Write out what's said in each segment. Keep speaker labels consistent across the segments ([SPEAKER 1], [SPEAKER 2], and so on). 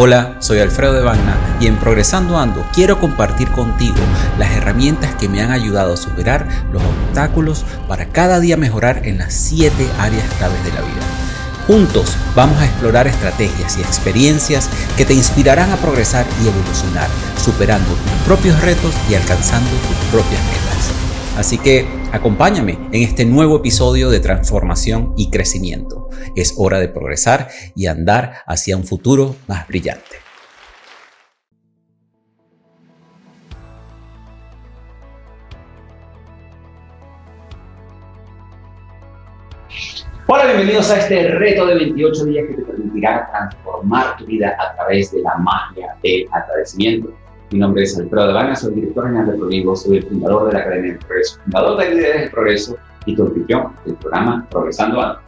[SPEAKER 1] Hola, soy Alfredo de Bagna y en Progresando Ando quiero compartir contigo las herramientas que me han ayudado a superar los obstáculos para cada día mejorar en las 7 áreas claves de la vida. Juntos vamos a explorar estrategias y experiencias que te inspirarán a progresar y evolucionar, superando tus propios retos y alcanzando tus propias metas. Así que acompáñame en este nuevo episodio de transformación y crecimiento. Es hora de progresar y andar hacia un futuro más brillante.
[SPEAKER 2] Hola, bienvenidos a este reto de 28 días que te permitirá transformar tu vida a través de la magia del agradecimiento. Mi nombre es Alfredo Devana, soy director general de Provivo, soy el fundador de la Academia del Progreso, fundador de Líderes del Progreso y tu anfitrión del programa Progresando Ando.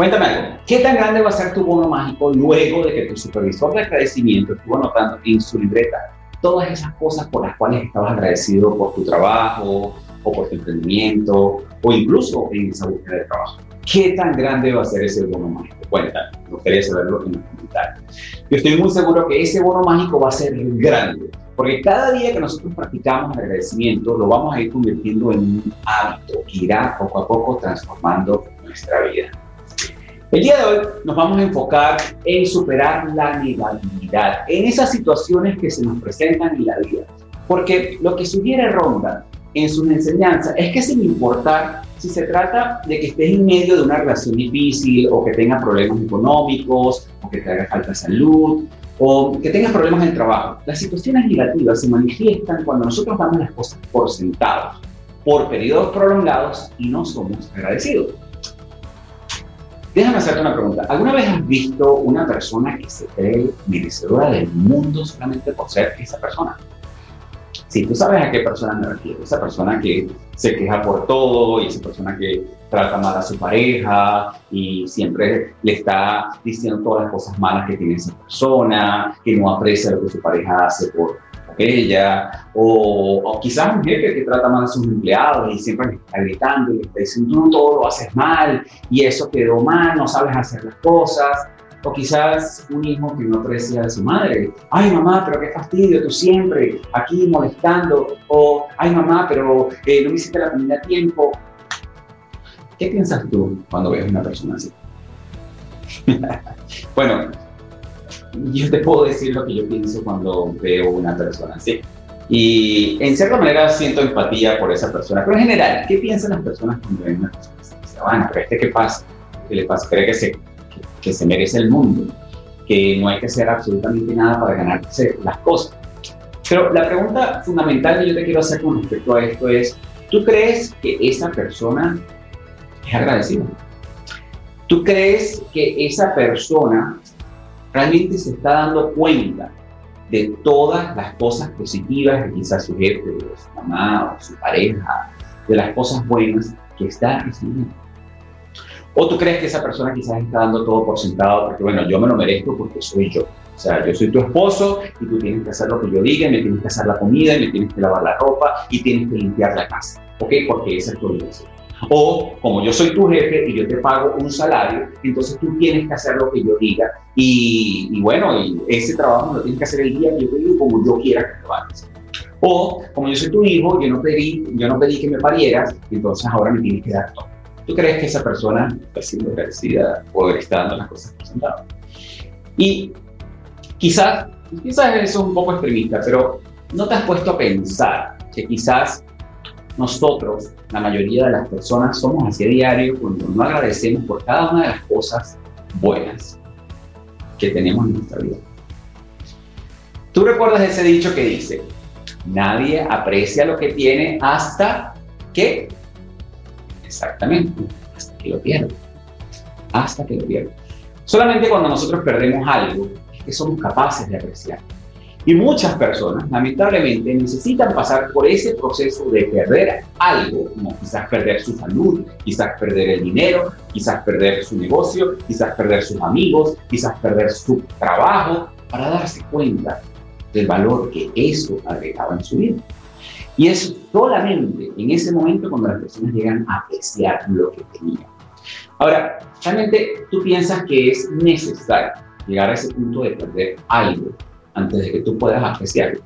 [SPEAKER 2] Cuéntame algo, ¿qué tan grande va a ser tu bono mágico luego de que tu supervisor de agradecimiento estuvo anotando en su libreta todas esas cosas por las cuales estabas agradecido por tu trabajo o por tu emprendimiento o incluso en esa búsqueda de trabajo? ¿Qué tan grande va a ser ese bono mágico? Cuéntame, me gustaría saberlo en los comentarios. Yo estoy muy seguro que ese bono mágico va a ser grande, porque cada día que nosotros practicamos el agradecimiento lo vamos a ir convirtiendo en un hábito que irá poco a poco transformando nuestra vida. El día de hoy nos vamos a enfocar en superar la negatividad, en esas situaciones que se nos presentan en la vida, porque lo que sugiere Ronda en sus enseñanzas es que sin importar si se trata de que estés en medio de una relación difícil o que tengas problemas económicos o que te haga falta salud o que tengas problemas en el trabajo, las situaciones negativas se manifiestan cuando nosotros damos las cosas por sentados, por periodos prolongados y no somos agradecidos. Déjame hacerte una pregunta. ¿Alguna vez has visto una persona que se cree merecedora del mundo solamente por ser esa persona? Sí, tú sabes a qué persona me refiero. Esa persona que se queja por todo y esa persona que trata mal a su pareja y siempre le está diciendo todas las cosas malas que tiene esa persona, que no aprecia lo que su pareja hace por, ella, o, quizás un jefe que trata mal a sus empleados y siempre le está gritando y le está diciendo, tú todo lo haces mal y eso quedó mal, no sabes hacer las cosas. O quizás un hijo que no aprecia a su madre. Ay, mamá, pero qué fastidio, tú siempre aquí molestando. O, ay, mamá, pero eh, no me hiciste la comida a tiempo. ¿Qué piensas tú cuando ves a una persona así? bueno, yo te puedo decir lo que yo pienso cuando veo una persona así. Y en cierta manera siento empatía por esa persona. Pero en general, ¿qué piensan las personas cuando ven una persona así? Pero este qué pasa? ¿Qué le pasa? ¿Cree que se, que, que se merece el mundo? Que no hay que hacer absolutamente nada para ganarse las cosas. Pero la pregunta fundamental que yo te quiero hacer con respecto a esto es, ¿tú crees que esa persona es agradecida? ¿Tú crees que esa persona realmente se está dando cuenta de todas las cosas positivas que quizás su jefe, o su mamá, o su pareja, de las cosas buenas que está recibiendo. O tú crees que esa persona quizás está dando todo por sentado porque, bueno, yo me lo merezco porque soy yo. O sea, yo soy tu esposo y tú tienes que hacer lo que yo diga, y me tienes que hacer la comida, y me tienes que lavar la ropa y tienes que limpiar la casa. ¿Ok? Porque esa es tu obligación. O como yo soy tu jefe y yo te pago un salario, entonces tú tienes que hacer lo que yo diga. Y, bueno, y ese trabajo lo tienes que hacer el día que yo te digo como yo quiera que lo hagas. O como yo soy tu hijo, yo no pedí, yo no pedí que me parieras, entonces ahora me tienes que dar todo. ¿Tú crees que esa persona está siendo agradecida o está dando las cosas por sentado? Y quizás, quizás eso es un poco extremista, pero no te has puesto a pensar que quizás nosotros, la mayoría de las personas, somos así a diario cuando no agradecemos por cada una de las cosas buenas que tenemos en nuestra vida. ¿Tú recuerdas ese dicho que dice, nadie aprecia lo que tiene hasta que, exactamente, hasta que lo pierde, hasta que lo pierde. Solamente cuando nosotros perdemos algo, es que somos capaces de apreciar. Y muchas personas, lamentablemente, necesitan pasar por ese proceso de perder algo, como quizás perder su salud, quizás perder el dinero, quizás perder su negocio, quizás perder sus amigos, quizás perder su trabajo, para darse cuenta del valor que eso agregaba en su vida. Y es solamente en ese momento cuando las personas llegan a apreciar lo que tenían. Ahora, realmente tú piensas que es necesario llegar a ese punto de perder algo antes de que tú puedas apreciarlo.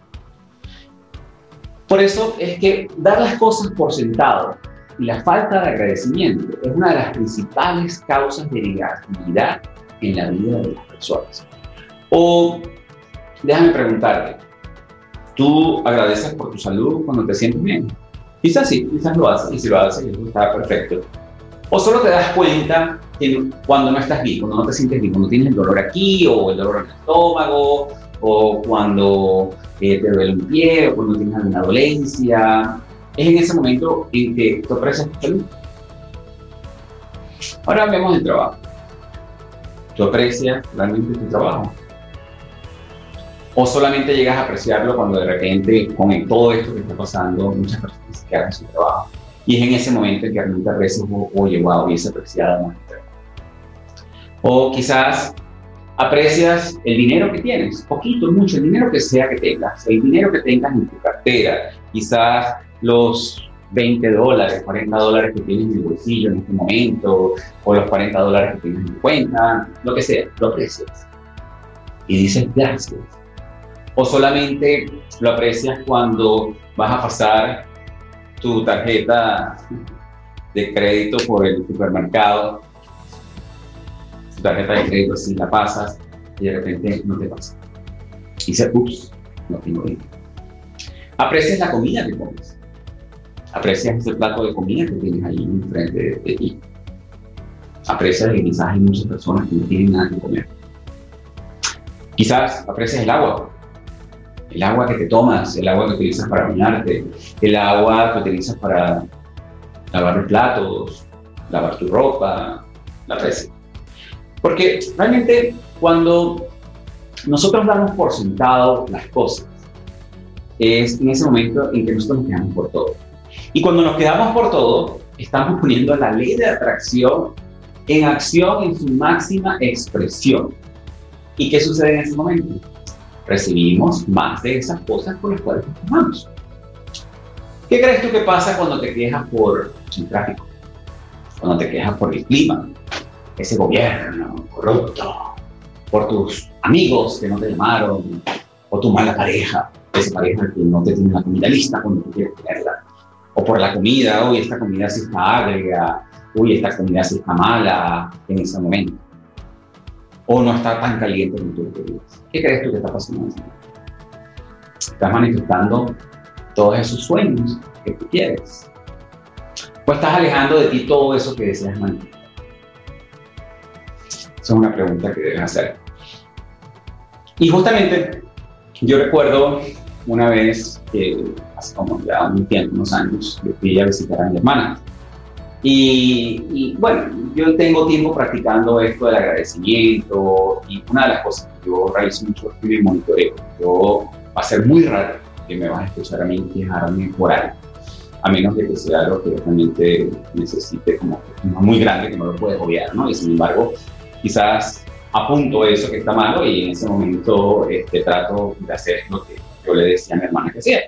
[SPEAKER 2] Por eso es que dar las cosas por sentado y la falta de agradecimiento es una de las principales causas de negatividad en la vida de las personas. O déjame preguntarte, ¿tú agradeces por tu salud cuando te sientes bien? Quizás sí, quizás lo haces, y si lo haces, eso está perfecto. O solo te das cuenta cuando no estás bien, cuando no te sientes bien, cuando tienes el dolor aquí, o el dolor en el estómago, o cuando eh, te duele un pie, o cuando tienes alguna dolencia. Es en ese momento en que tú aprecias tu salud. Ahora vemos el trabajo. ¿Tú aprecias realmente tu trabajo? ¿O solamente llegas a apreciarlo cuando de repente, con todo esto que está pasando, muchas personas se quedan sin trabajo? Y es en ese momento en que realmente aprecias, oye, wow, hubiese apreciado más O quizás aprecias el dinero que tienes, poquito, mucho, el dinero que sea que tengas, el dinero que tengas en tu cartera, quizás los 20 dólares, 40 dólares que tienes en el bolsillo en este momento, o los 40 dólares que tienes en cuenta, lo que sea, lo aprecias. Y dices gracias. O solamente lo aprecias cuando vas a pasar tu tarjeta de crédito por el supermercado tarjeta de crédito si la pasas y de repente no te pasa. Y dices, ups, no tengo dinero. Aprecias la comida que comes. Aprecias ese plato de comida que tienes ahí enfrente de, de ti. Aprecias que quizás hay muchas personas que no tienen nada que comer. Quizás aprecias el agua. El agua que te tomas, el agua que utilizas para bañarte, el agua que utilizas para lavar los platos, lavar tu ropa, la aprecias. Porque realmente cuando nosotros damos por sentado las cosas, es en ese momento en que nosotros nos quedamos por todo. Y cuando nos quedamos por todo, estamos poniendo la ley de atracción en acción en su máxima expresión. ¿Y qué sucede en ese momento? Recibimos más de esas cosas por las cuales nos tomamos. ¿Qué crees tú que pasa cuando te quejas por el tráfico? Cuando te quejas por el clima, ese gobierno corrupto, por tus amigos que no te llamaron, o tu mala pareja, esa pareja que no te tiene la comida lista cuando tú quieres tenerla, o por la comida, uy, esta comida sí está agria, uy, esta comida sí está mala en ese momento, o no está tan caliente como tú querías. ¿Qué crees tú que está pasando? Estás manifestando todos esos sueños que tú quieres. O estás alejando de ti todo eso que deseas manifestar. Esa es una pregunta que debes hacer. Y justamente yo recuerdo una vez que hace como ya un tiempo, unos años, yo fui a visitar a mi hermana. Y, bueno, yo tengo tiempo practicando esto del agradecimiento y una de las cosas que yo realizo mucho es mi monitoreo. Yo va a ser muy raro que me vas a escuchar a mí quejarme por algo, a menos de que sea algo que realmente necesite como muy grande que no lo puedes obviar, ¿no? Y sin embargo, quizás apunto eso que está malo y en ese momento este, trato de hacer lo que yo le decía a mi hermana que hacía.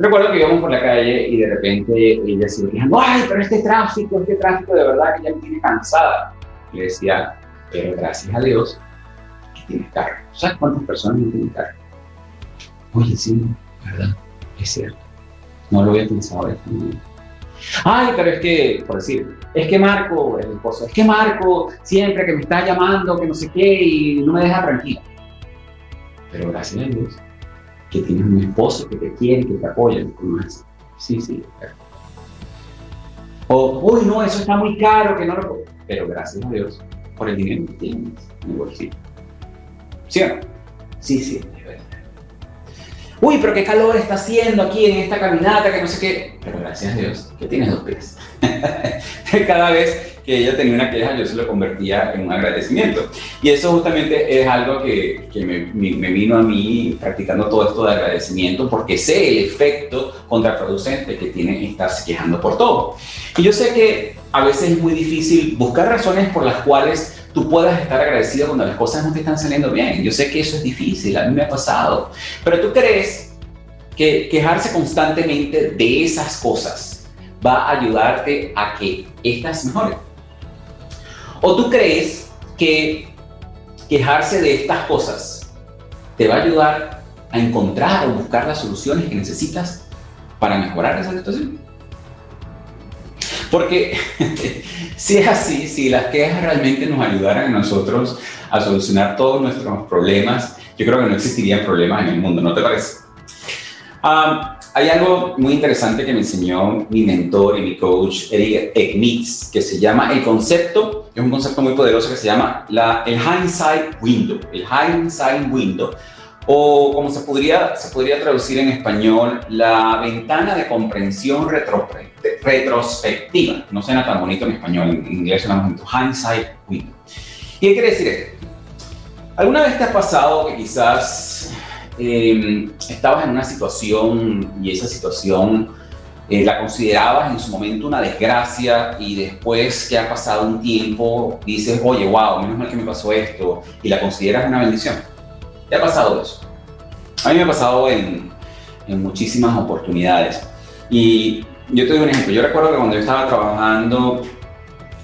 [SPEAKER 2] Recuerdo que íbamos por la calle y de repente ella se decía, ay, pero este tráfico, este tráfico de verdad que ya me tiene cansada. Le decía, pero gracias a Dios que tienes carro. ¿Sabes cuántas personas no tienen carro? Oye, sí, ¿verdad? Es cierto. No lo había pensado de esta manera. Ay, pero es que, por decir, es que Marco, el esposo, es que Marco siempre que me está llamando, que no sé qué, y no me deja tranquila. Pero gracias a Dios, que tienes un esposo que te quiere, que te apoya, Sí, sí, claro. O, uy, no, eso está muy caro, que no lo puedo. Pero gracias a Dios por el dinero que tienes en el bolsillo. ¿Cierto? Sí, sí, uy, pero qué calor está haciendo aquí en esta caminata, que no sé qué. Pero gracias a Dios que tienes dos pies. Cada vez que ella tenía una queja, yo se lo convertía en un agradecimiento. Y eso justamente es algo que, que me, me, vino a mí practicando todo esto de agradecimiento, porque sé el efecto contraproducente que tiene estarse quejando por todo. Y yo sé que a veces es muy difícil buscar razones por las cuales tú puedas estar agradecido cuando las cosas no te están saliendo bien. Yo sé que eso es difícil, a mí me ha pasado. Pero tú crees que quejarse constantemente de esas cosas va a ayudarte a que estas mejoren. ¿O tú crees que quejarse de estas cosas te va a ayudar a encontrar o buscar las soluciones que necesitas para mejorar esa situación? Porque si es así, si las quejas realmente nos ayudaran a nosotros a solucionar todos nuestros problemas, yo creo que no existirían problemas en el mundo, ¿no te parece? Ah, hay algo muy interesante que me enseñó mi mentor y mi coach, Eric Ekmitz, que se llama el concepto, es un concepto muy poderoso que se llama la, el hindsight window, el hindsight window, o como se podría, traducir en español, la ventana de comprensión retrospectiva. No suena tan bonito en español, en inglés suena bonito, hindsight window. ¿Y qué quiere decir esto? ¿Alguna vez te ha pasado que quizás Em, estabas en una situación y esa situación eh, la considerabas en su momento una desgracia y después que ha pasado un tiempo dices, oye, wow, menos mal que me pasó esto y la consideras una bendición. ¿Te ha pasado eso? A mí me ha pasado en, en muchísimas oportunidades. Y yo te doy un ejemplo. Yo recuerdo que cuando yo estaba trabajando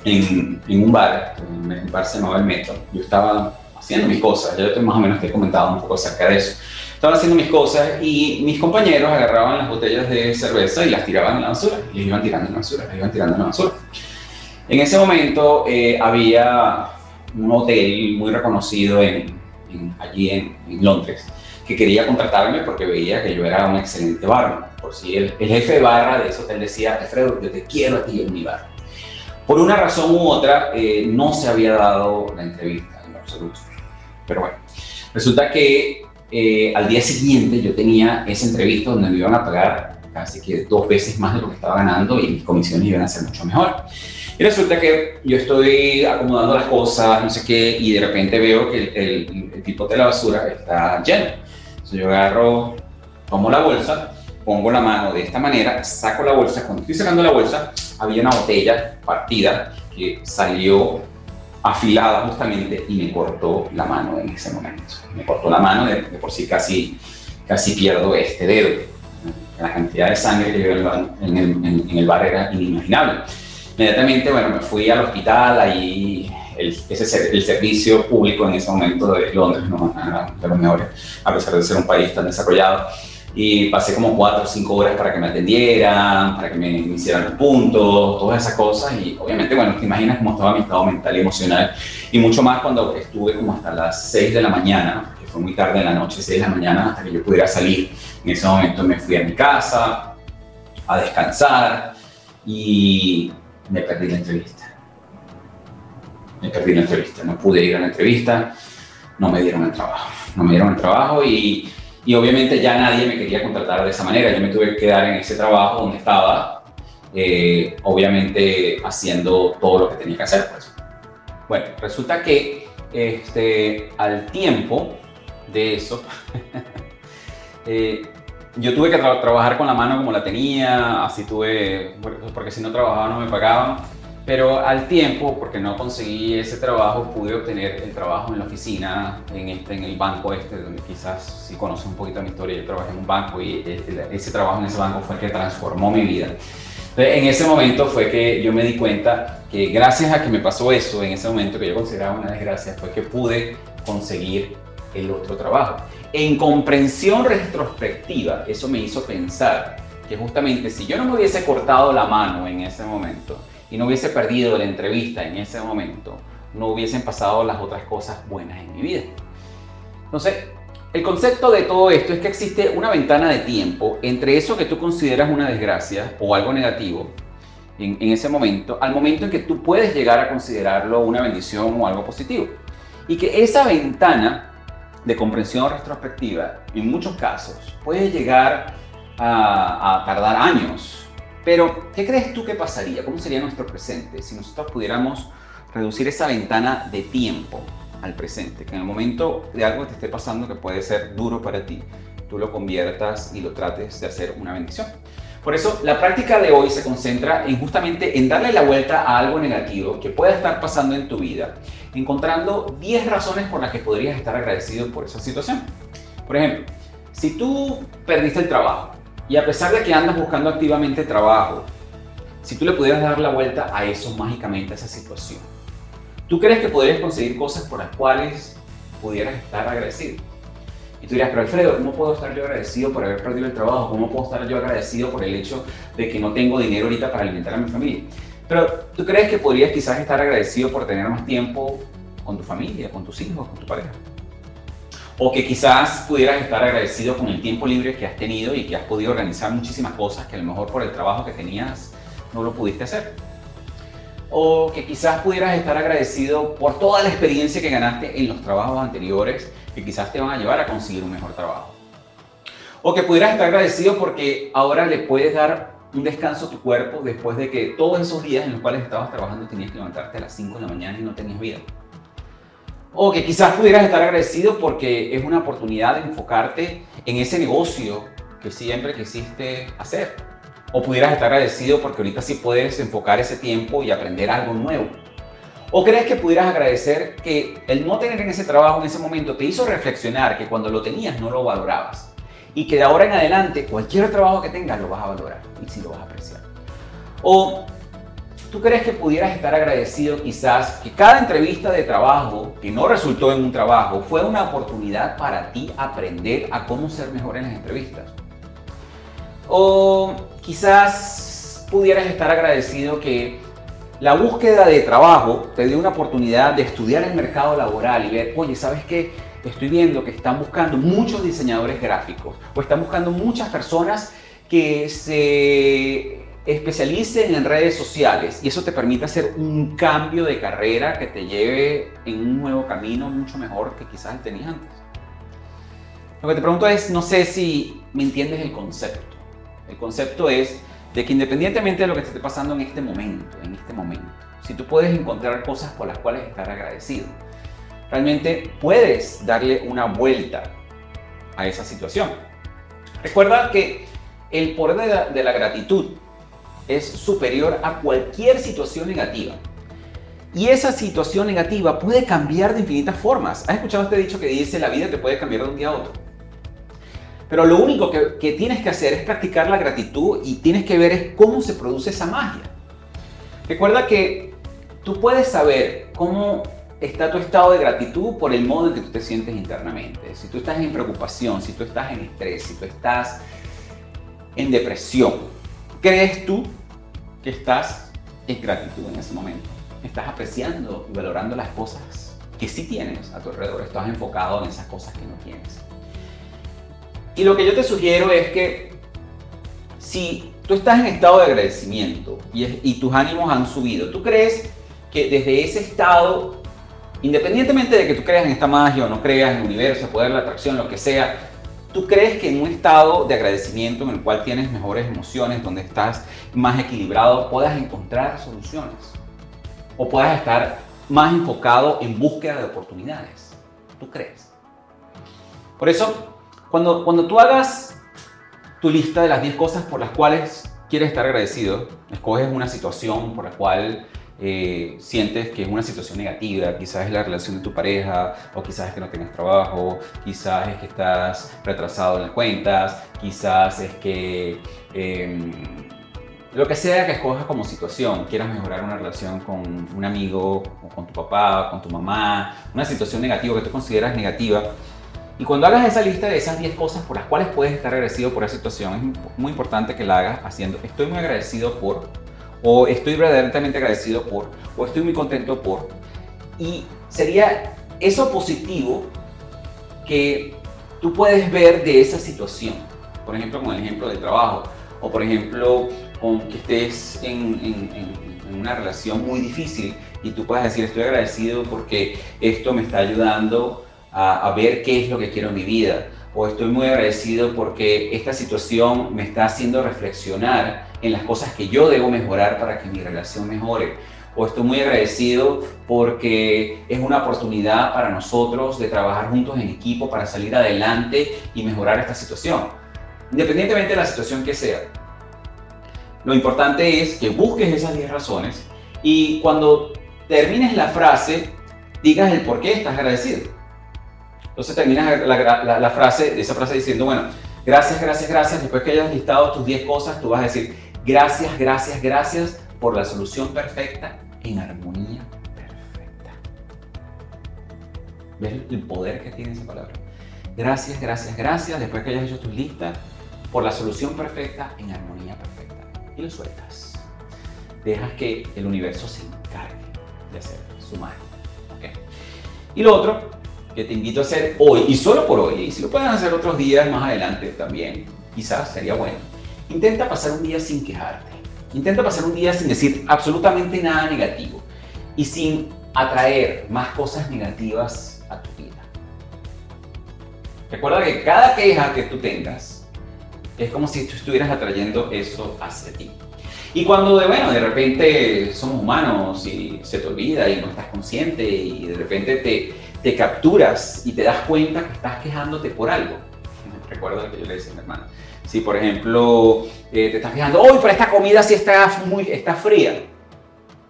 [SPEAKER 2] en, en un bar, en un bar se llamaba El Metro, yo estaba haciendo mis cosas. Ya yo más o menos te he comentado un poco acerca de eso. Estaba haciendo mis cosas y mis compañeros agarraban las botellas de cerveza y las tiraban en la basura. Y iban tirando en la basura, las iban tirando en la basura. En ese momento eh, había un hotel muy reconocido en, allí en, Londres que quería contratarme porque veía que yo era un excelente barman. Por si el, jefe de barra de ese hotel decía, Alfredo, yo te quiero a ti en mi bar. Por una razón u otra, eh, no se había dado la entrevista en absoluto. Pero bueno, resulta que eh, al día siguiente yo tenía esa entrevista donde me iban a pagar casi que dos veces más de lo que estaba ganando y mis comisiones iban a ser mucho mejor. Y resulta que yo estoy acomodando las cosas, no sé qué, y de repente veo que el, el, tipo de la basura está lleno. Entonces yo agarro, tomo la bolsa, pongo la mano de esta manera, saco la bolsa. Cuando estoy sacando la bolsa, había una botella partida que salió afilada justamente y me cortó la mano en ese momento. Me cortó la mano, de, por sí casi, casi pierdo este dedo. La cantidad de sangre que llevé en el, en, el bar era inimaginable. Inmediatamente, bueno, me fui al hospital, ahí el, ese, el servicio público en ese momento de Londres no de los mejores, a pesar de ser un país tan desarrollado. Y pasé como cuatro o cinco horas para que me atendieran, para que me, hicieran los puntos, todas esas cosas. Y obviamente, bueno, te imaginas cómo estaba mi estado mental y emocional. Y mucho más cuando estuve como hasta las 6 de la mañana, que fue muy tarde en la noche, 6 de la mañana, hasta que yo pudiera salir. En ese momento me fui a mi casa a descansar y me perdí la entrevista. Me perdí la entrevista, no pude ir a la entrevista, no me dieron el trabajo, no me dieron el trabajo y y obviamente ya nadie me quería contratar de esa manera. Yo me tuve que quedar en ese trabajo donde estaba, eh, obviamente haciendo todo lo que tenía que hacer. Pues. Bueno, resulta que este, al tiempo de eso, eh, yo tuve que trabajar con la mano como la tenía, así tuve, porque si no trabajaba no me pagaban. Pero al tiempo, porque no conseguí ese trabajo, pude obtener el trabajo en la oficina, en, este, en el banco este, donde quizás si conoces un poquito mi historia, yo trabajé en un banco y ese trabajo en ese banco fue el que transformó mi vida. Entonces, en ese momento fue que yo me di cuenta que gracias a que me pasó eso, en ese momento que yo consideraba una desgracia, fue que pude conseguir el otro trabajo. En comprensión retrospectiva, eso me hizo pensar que justamente si yo no me hubiese cortado la mano en ese momento, y no hubiese perdido la entrevista en ese momento, no hubiesen pasado las otras cosas buenas en mi vida. Entonces, el concepto de todo esto es que existe una ventana de tiempo entre eso que tú consideras una desgracia o algo negativo en, en, ese momento, al momento en que tú puedes llegar a considerarlo una bendición o algo positivo. Y que esa ventana de comprensión retrospectiva, en muchos casos, puede llegar a, tardar años
[SPEAKER 1] Pero, ¿qué crees tú que pasaría? ¿Cómo sería nuestro presente si nosotros pudiéramos reducir esa ventana de tiempo al presente? Que en el momento de algo que te esté pasando que puede ser duro para ti, tú lo conviertas y lo trates de hacer una bendición. Por eso, la práctica de hoy se concentra en justamente en darle la vuelta a algo negativo que pueda estar pasando en tu vida, encontrando 10 razones por las que podrías estar agradecido por esa situación. Por ejemplo, si tú perdiste el trabajo y a pesar de que andas buscando activamente trabajo, si tú le pudieras dar la vuelta a eso mágicamente, a esa situación, ¿tú crees que podrías conseguir cosas por las cuales pudieras estar agradecido? Y tú dirás, pero Alfredo, ¿cómo puedo estar yo agradecido por haber perdido el trabajo? ¿Cómo puedo estar yo agradecido por el hecho de que no tengo dinero ahorita para alimentar a mi familia? Pero ¿tú crees que podrías quizás estar agradecido por tener más tiempo con tu familia, con tus hijos, con tu pareja? O que quizás pudieras estar agradecido con el tiempo libre que has tenido y que has podido organizar muchísimas cosas que a lo mejor por el trabajo que tenías no lo pudiste hacer. O que quizás pudieras estar agradecido por toda la experiencia que ganaste en los trabajos anteriores que quizás te van a llevar a conseguir un mejor trabajo. O que pudieras estar agradecido porque ahora le puedes dar un descanso a tu cuerpo después de que todos esos días en los cuales estabas trabajando tenías que levantarte a las 5 de la mañana y no tenías vida. O que quizás pudieras estar agradecido porque es una oportunidad de enfocarte en ese negocio que siempre quisiste hacer. O pudieras estar agradecido porque ahorita sí puedes enfocar ese tiempo y aprender algo nuevo. ¿O crees que pudieras agradecer que el no tener en ese trabajo en ese momento te hizo reflexionar que cuando lo tenías no lo valorabas? Y que de ahora en adelante cualquier trabajo que tengas lo vas a valorar y sí lo vas a apreciar. ¿O tú crees que pudieras estar agradecido quizás que cada entrevista de trabajo que no resultó en un trabajo fue una oportunidad para ti aprender a cómo ser mejor en las entrevistas? ¿O quizás pudieras estar agradecido que la búsqueda de trabajo te dio una oportunidad de estudiar el mercado laboral y ver, oye, ¿sabes qué? Estoy viendo que están buscando muchos diseñadores gráficos o están buscando muchas personas que se especialicen en redes sociales y eso te permite hacer un cambio de carrera que te lleve en un nuevo camino mucho mejor que quizás tenías antes. Lo que te pregunto es, no sé si me entiendes el concepto. El concepto es de que independientemente de lo que te esté pasando en este momento, en este momento, si tú puedes encontrar cosas por las cuales estar agradecido, realmente puedes darle una vuelta a esa situación. Recuerda que el poder de la, de la gratitud es superior a cualquier situación negativa. Y esa situación negativa puede cambiar de infinitas formas. ¿Has escuchado este dicho que dice la vida te puede cambiar de un día a otro? Pero lo único que, tienes que hacer es practicar la gratitud y tienes que ver es cómo se produce esa magia. Recuerda que tú puedes saber cómo está tu estado de gratitud por el modo en que tú te sientes internamente. Si tú estás en preocupación, si tú estás en estrés, si tú estás en depresión, ¿crees tú que estás en gratitud en ese momento? Estás apreciando y valorando las cosas que sí tienes a tu alrededor. Estás enfocado en esas cosas que no tienes. Y lo que yo te sugiero es que si tú estás en estado de agradecimiento y, tus ánimos han subido, ¿tú crees que desde ese estado, independientemente de que tú creas en esta magia o no creas en el universo, poder de la atracción, lo que sea, ¿tú crees que en un estado de agradecimiento en el cual tienes mejores emociones, donde estás más equilibrado, puedas encontrar soluciones? ¿O puedas estar más enfocado en búsqueda de oportunidades? ¿Tú crees? Por eso, cuando, cuando tú hagas tu lista de las 10 cosas por las cuales quieres estar agradecido, escoges una situación por la cual eh, sientes que es una situación negativa, quizás es la relación de tu pareja, o quizás es que no tienes trabajo, quizás es que estás retrasado en las cuentas, quizás es que em, lo que sea que escojas como situación, quieras mejorar una relación con un amigo, o con tu papá, con tu mamá, una situación negativa que tú consideras negativa, y cuando hagas esa lista de esas 10 cosas por las cuales puedes estar agradecido por esa situación, es muy importante que la hagas haciendo estoy muy agradecido por, o estoy verdaderamente agradecido por, o estoy muy contento por. Y sería eso positivo que tú puedes ver de esa situación. Por ejemplo, con el ejemplo del trabajo, o por ejemplo, con que estés en, en una relación muy difícil y tú puedes decir estoy agradecido porque esto me está ayudando a, ver qué es lo que quiero en mi vida. O estoy muy agradecido porque esta situación me está haciendo reflexionar en las cosas que yo debo mejorar para que mi relación mejore. O estoy muy agradecido porque es una oportunidad para nosotros de trabajar juntos en equipo para salir adelante y mejorar esta situación. Independientemente de la situación que sea. Lo importante es que busques esas 10 razones y cuando termines la frase, digas el por qué estás agradecido. Entonces terminas la, la, frase, esa frase diciendo, bueno, gracias, gracias, gracias. Después que hayas listado tus 10 cosas, tú vas a decir, gracias, gracias, gracias por la solución perfecta en armonía perfecta. ¿Ves el poder que tiene esa palabra? Gracias, gracias, gracias. Después que hayas hecho tu lista, por la solución perfecta en armonía perfecta. Y lo sueltas. Dejas que el universo se encargue de hacer su magia. Y lo otro que te invito a hacer hoy, y solo por hoy, y si lo pueden hacer otros días más adelante también, quizás sería bueno, intenta pasar un día sin quejarte. Intenta pasar un día sin decir absolutamente nada negativo y sin atraer más cosas negativas a tu vida. Recuerda que cada queja que tú tengas es como si tú estuvieras atrayendo eso hacia ti. Y cuando de, bueno, de repente somos humanos y se te olvida y no estás consciente y de repente te, te capturas y te das cuenta que estás quejándote por algo. Recuerda lo que yo le decía a mi hermana. Si, por ejemplo, eh, te estás quejando, uy, pero esta comida sí está, muy, está fría.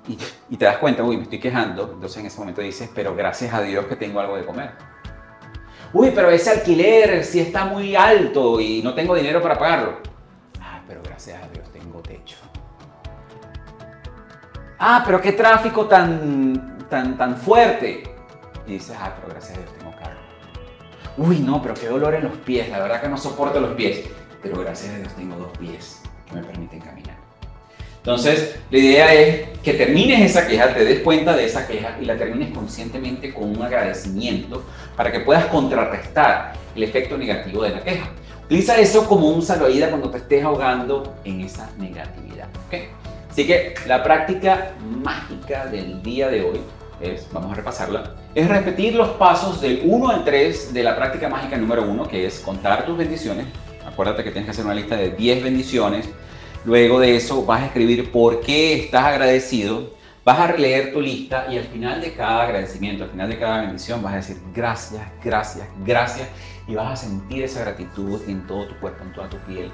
[SPEAKER 1] Y, y, te das cuenta, uy, me estoy quejando. Entonces en ese momento dices, pero gracias a Dios que tengo algo de comer. Uy, pero ese alquiler sí está muy alto y no tengo dinero para pagarlo. Ah, pero gracias a Dios tengo techo. Ah, pero qué tráfico tan, tan, tan fuerte. Y dices, ah, pero gracias a Dios tengo carro. Uy, no, pero qué dolor en los pies. La verdad que no soporto los pies. Pero gracias a Dios tengo dos pies que me permiten caminar. Entonces, la idea es que termines esa queja, te des cuenta de esa queja y la termines conscientemente con un agradecimiento para que puedas contrarrestar el efecto negativo de la queja. Utiliza eso como un salvavidas cuando te estés ahogando en esa negatividad. ¿okay? Así que la práctica mágica del día de hoy vamos a repasarla, es repetir los pasos del 1 al 3 de la práctica mágica número 1, que es contar tus bendiciones. Acuérdate que tienes que hacer una lista de 10 bendiciones. Luego de eso vas a escribir por qué estás agradecido. Vas a releer tu lista y al final de cada agradecimiento, al final de cada bendición, vas a decir gracias, gracias, gracias. Y vas a sentir esa gratitud en todo tu cuerpo, en toda tu piel,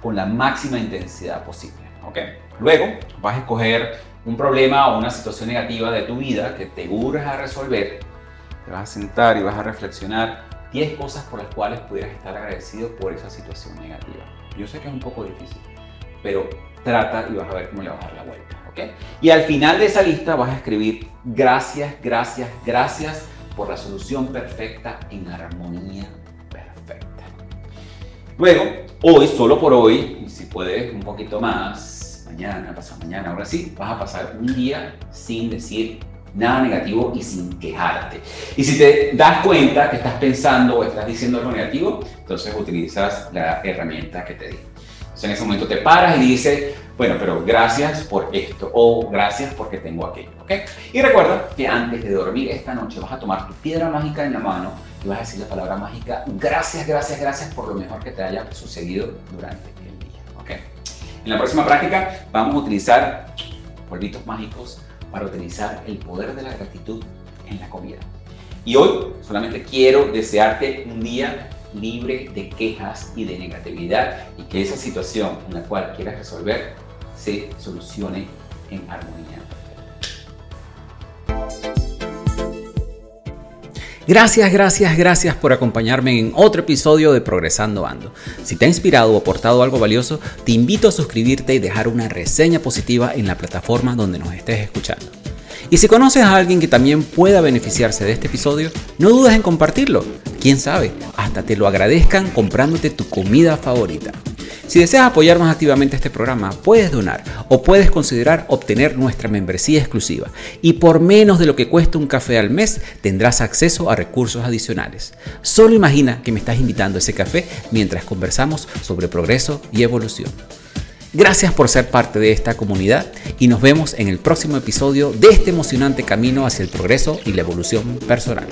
[SPEAKER 1] con la máxima intensidad posible. ¿ok? Luego vas a escoger un problema o una situación negativa de tu vida que te urge a resolver. Te vas a sentar y vas a reflexionar 10 cosas por las cuales pudieras estar agradecido por esa situación negativa. Yo sé que es un poco difícil, pero trata y vas a ver cómo le vas a dar la vuelta. ¿ok? Y al final de esa lista vas a escribir gracias, gracias, gracias por la solución perfecta en armonía perfecta. Luego, hoy, solo por hoy, si puedes un poquito más, mañana, pasado mañana, ahora sí, vas a pasar un día sin decir nada negativo y sin quejarte. Y si te das cuenta que estás pensando o estás diciendo algo negativo, entonces utilizas la herramienta que te di. Entonces en ese momento te paras y dices, bueno, pero gracias por esto o gracias porque tengo aquello, ¿ok? Y recuerda que antes de dormir esta noche vas a tomar tu piedra mágica en la mano y vas a decir la palabra mágica, gracias, gracias, gracias por lo mejor que te haya sucedido durante. En la próxima práctica vamos a utilizar polvitos mágicos para utilizar el poder de la gratitud en la comida. Y hoy solamente quiero desearte un día libre de quejas y de negatividad y que esa situación en la cual quieras resolver se solucione en armonía. Gracias, gracias, gracias por acompañarme en otro episodio de Progresando Ando. Si te ha inspirado o aportado algo valioso, te invito a suscribirte y dejar una reseña positiva en la plataforma donde nos estés escuchando. Y si conoces a alguien que también pueda beneficiarse de este episodio, no dudes en compartirlo. Quién sabe, hasta te lo agradezcan comprándote tu comida favorita. Si deseas apoyar más activamente este programa, puedes donar o puedes considerar obtener nuestra membresía exclusiva. Y por menos de lo que cuesta un café al mes, tendrás acceso a recursos adicionales. Solo imagina que me estás invitando a ese café mientras conversamos sobre progreso y evolución. Gracias por ser parte de esta comunidad y nos vemos en el próximo episodio de este emocionante camino hacia el progreso y la evolución personal.